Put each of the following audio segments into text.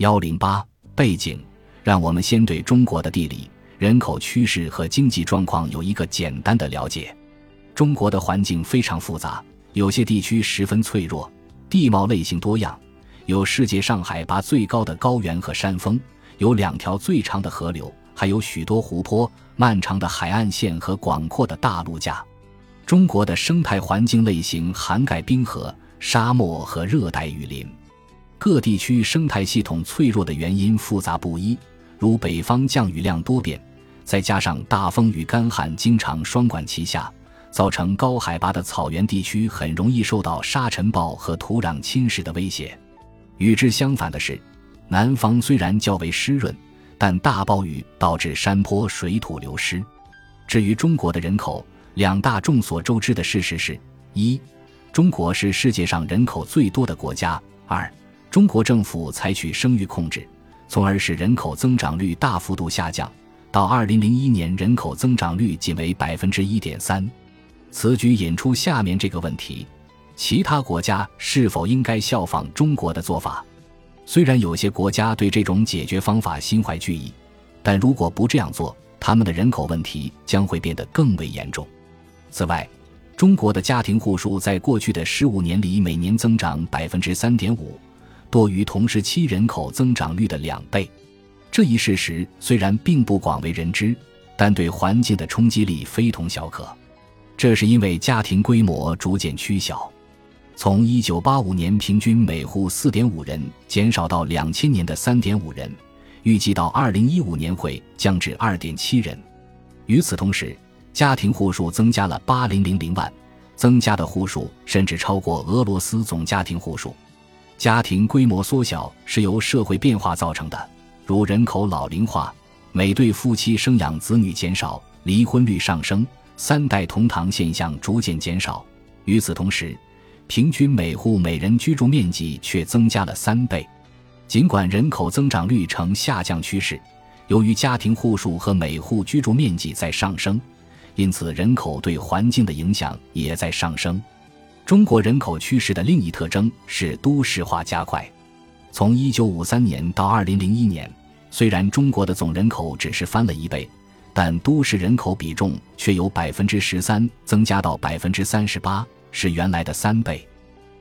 幺零八背景，让我们先对中国的地理、人口趋势和经济状况有一个简单的了解。中国的环境非常复杂，有些地区十分脆弱，地貌类型多样，有世界上海拔最高的高原和山峰，有两条最长的河流，还有许多湖泊、漫长的海岸线和广阔的大陆架。中国的生态环境类型涵盖冰河、沙漠和热带雨林。各地区生态系统脆弱的原因复杂不一，如北方降雨量多变，再加上大风与干旱经常双管齐下，造成高海拔的草原地区很容易受到沙尘暴和土壤侵蚀的威胁。与之相反的是，南方虽然较为湿润，但大暴雨导致山坡水土流失。至于中国的人口，两大众所周知的事实是：一，中国是世界上人口最多的国家；二。中国政府采取生育控制，从而使人口增长率大幅度下降，到二零零一年，人口增长率仅为百分之一点三。此举引出下面这个问题：其他国家是否应该效仿中国的做法？虽然有些国家对这种解决方法心怀惧意，但如果不这样做，他们的人口问题将会变得更为严重。此外，中国的家庭户数在过去的十五年里每年增长百分之三点五。多于同时期人口增长率的两倍，这一事实虽然并不广为人知，但对环境的冲击力非同小可。这是因为家庭规模逐渐趋小，从1985年平均每户4.5人减少到2000年的3.5人，预计到2015年会降至2.7人。与此同时，家庭户数增加了8000万，增加的户数甚至超过俄罗斯总家庭户数。家庭规模缩小是由社会变化造成的，如人口老龄化、每对夫妻生养子女减少、离婚率上升、三代同堂现象逐渐减少。与此同时，平均每户每人居住面积却增加了三倍。尽管人口增长率呈下降趋势，由于家庭户数和每户居住面积在上升，因此人口对环境的影响也在上升。中国人口趋势的另一特征是都市化加快。从1953年到2001年，虽然中国的总人口只是翻了一倍，但都市人口比重却由百分之十三增加到百分之三十八，是原来的三倍。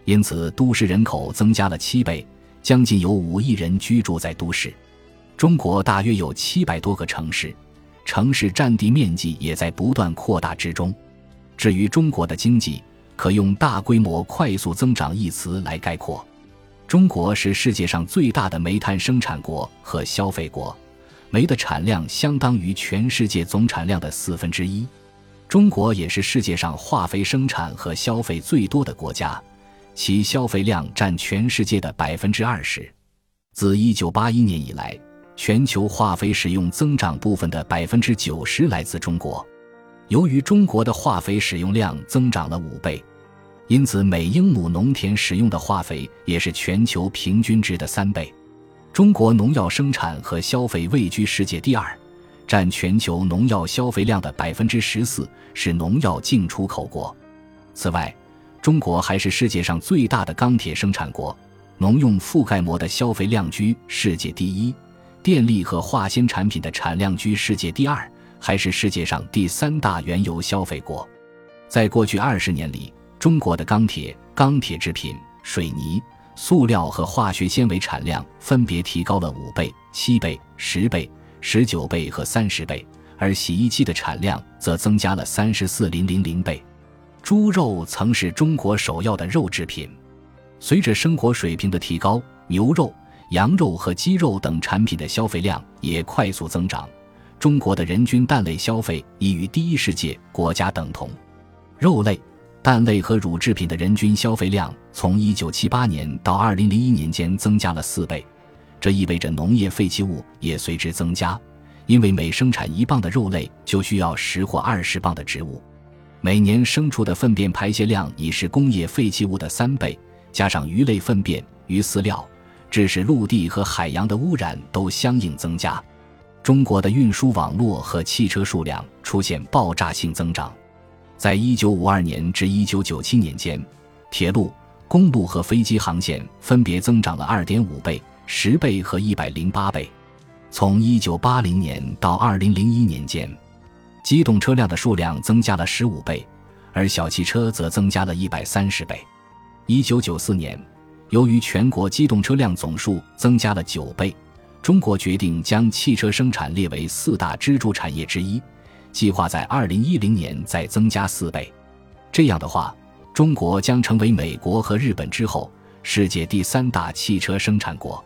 因此，都市人口增加了七倍，将近有五亿人居住在都市。中国大约有七百多个城市，城市占地面积也在不断扩大之中。至于中国的经济，可用“大规模快速增长”一词来概括。中国是世界上最大的煤炭生产国和消费国，煤的产量相当于全世界总产量的四分之一。中国也是世界上化肥生产和消费最多的国家，其消费量占全世界的百分之二十。自一九八一年以来，全球化肥使用增长部分的百分之九十来自中国。由于中国的化肥使用量增长了五倍。因此，每英亩农田使用的化肥也是全球平均值的三倍。中国农药生产和消费位居世界第二，占全球农药消费量的百分之十四，是农药进出口国。此外，中国还是世界上最大的钢铁生产国，农用覆盖膜的消费量居世界第一，电力和化纤产品的产量居世界第二，还是世界上第三大原油消费国。在过去二十年里，中国的钢铁、钢铁制品、水泥、塑料和化学纤维产量分别提高了五倍、七倍、十倍、十九倍和三十倍，而洗衣机的产量则增加了三十四零零零倍。猪肉曾是中国首要的肉制品，随着生活水平的提高，牛肉、羊肉和鸡肉等产品的消费量也快速增长。中国的人均蛋类消费已与第一世界国家等同，肉类。蛋类和乳制品的人均消费量从1978年到2001年间增加了四倍，这意味着农业废弃物也随之增加，因为每生产一磅的肉类就需要十或二十磅的植物。每年牲畜的粪便排泄量已是工业废弃物的三倍，加上鱼类粪便、鱼饲料，致使陆地和海洋的污染都相应增加。中国的运输网络和汽车数量出现爆炸性增长。在一九五二年至一九九七年间，铁路、公路和飞机航线分别增长了二点五倍、十倍和一百零八倍。从一九八零年到二零零一年间，机动车辆的数量增加了十五倍，而小汽车则增加了一百三十倍。一九九四年，由于全国机动车辆总数增加了九倍，中国决定将汽车生产列为四大支柱产业之一，计划在二零一零年再增加四倍。这样的话，中国将成为美国和日本之后世界第三大汽车生产国。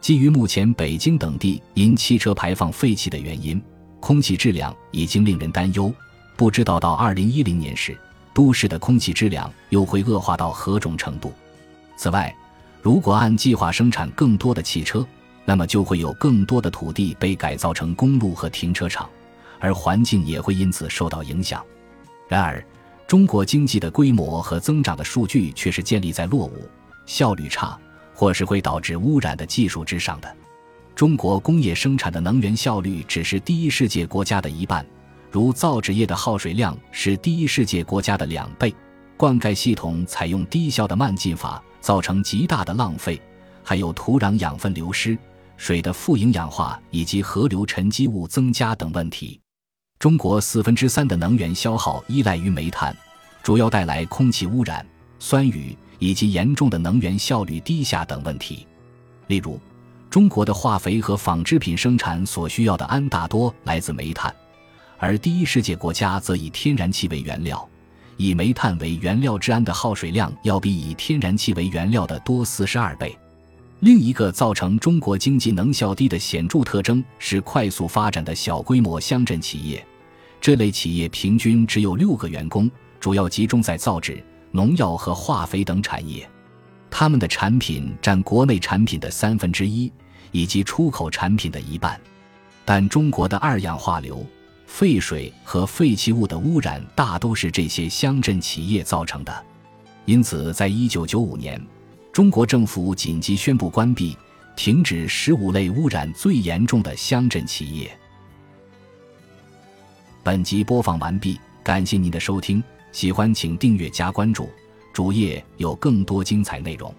基于目前北京等地因汽车排放废气的原因，空气质量已经令人担忧。不知道到二零一零年时，都市的空气质量又会恶化到何种程度？此外，如果按计划生产更多的汽车，那么就会有更多的土地被改造成公路和停车场，而环境也会因此受到影响。然而，中国经济的规模和增长的数据却是建立在落伍、效率差。或是会导致污染的技术之上的。中国工业生产的能源效率只是第一世界国家的一半，如造纸业的耗水量是第一世界国家的两倍，灌溉系统采用低效的慢进法，造成极大的浪费，还有土壤养分流失、水的富营养化以及河流沉积物增加等问题。中国四分之三的能源消耗依赖于煤炭，主要带来空气污染、酸雨。以及严重的能源效率低下等问题，例如，中国的化肥和纺织品生产所需要的氨大多来自煤炭，而第一世界国家则以天然气为原料，以煤炭为原料制氨的耗水量要比以天然气为原料的多四十二倍。另一个造成中国经济能效低的显著特征是快速发展的小规模乡镇企业，这类企业平均只有六个员工，主要集中在造纸。农药和化肥等产业，他们的产品占国内产品的三分之一，以及出口产品的一半。但中国的二氧化硫、废水和废弃物的污染大都是这些乡镇企业造成的。因此，在一九九五年，中国政府紧急宣布关闭、停止十五类污染最严重的乡镇企业。本集播放完毕，感谢您的收听。喜欢请订阅加关注，主页有更多精彩内容。